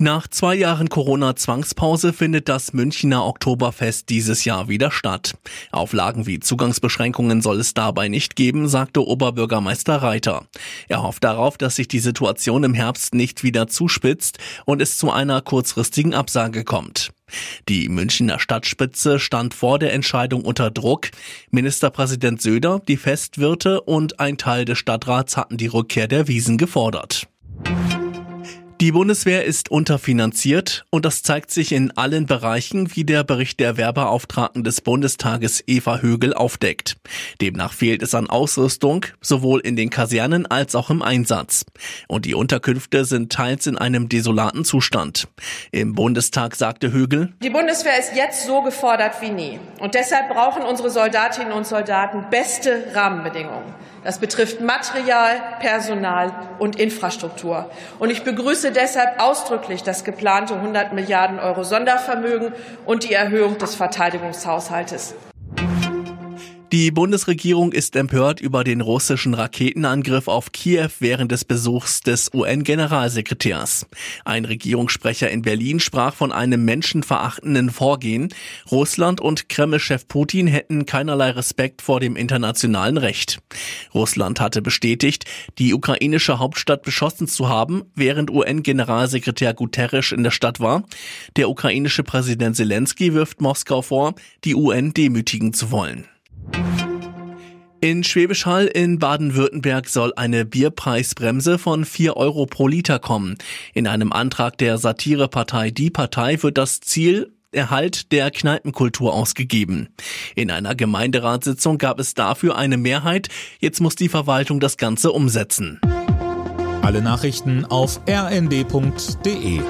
Nach zwei Jahren Corona-Zwangspause findet das Münchner Oktoberfest dieses Jahr wieder statt. Auflagen wie Zugangsbeschränkungen soll es dabei nicht geben, sagte Oberbürgermeister Reiter. Er hofft darauf, dass sich die Situation im Herbst nicht wieder zuspitzt und es zu einer kurzfristigen Absage kommt. Die Münchner Stadtspitze stand vor der Entscheidung unter Druck. Ministerpräsident Söder, die Festwirte und ein Teil des Stadtrats hatten die Rückkehr der Wiesen gefordert. Die Bundeswehr ist unterfinanziert und das zeigt sich in allen Bereichen, wie der Bericht der Werbeauftragten des Bundestages Eva Högel aufdeckt. Demnach fehlt es an Ausrüstung, sowohl in den Kasernen als auch im Einsatz. Und die Unterkünfte sind teils in einem desolaten Zustand. Im Bundestag sagte Högel, Die Bundeswehr ist jetzt so gefordert wie nie. Und deshalb brauchen unsere Soldatinnen und Soldaten beste Rahmenbedingungen. Das betrifft Material, Personal und Infrastruktur. Und ich begrüße deshalb ausdrücklich das geplante 100 Milliarden Euro Sondervermögen und die Erhöhung des Verteidigungshaushaltes. Die Bundesregierung ist empört über den russischen Raketenangriff auf Kiew während des Besuchs des UN-Generalsekretärs. Ein Regierungssprecher in Berlin sprach von einem menschenverachtenden Vorgehen. Russland und Kreml-Chef Putin hätten keinerlei Respekt vor dem internationalen Recht. Russland hatte bestätigt, die ukrainische Hauptstadt beschossen zu haben, während UN-Generalsekretär Guterres in der Stadt war. Der ukrainische Präsident Zelensky wirft Moskau vor, die UN demütigen zu wollen. In Schwäbisch Hall in Baden-Württemberg soll eine Bierpreisbremse von 4 Euro pro Liter kommen. In einem Antrag der Satirepartei Die Partei wird das Ziel Erhalt der Kneipenkultur ausgegeben. In einer Gemeinderatssitzung gab es dafür eine Mehrheit. Jetzt muss die Verwaltung das Ganze umsetzen. Alle Nachrichten auf rnd.de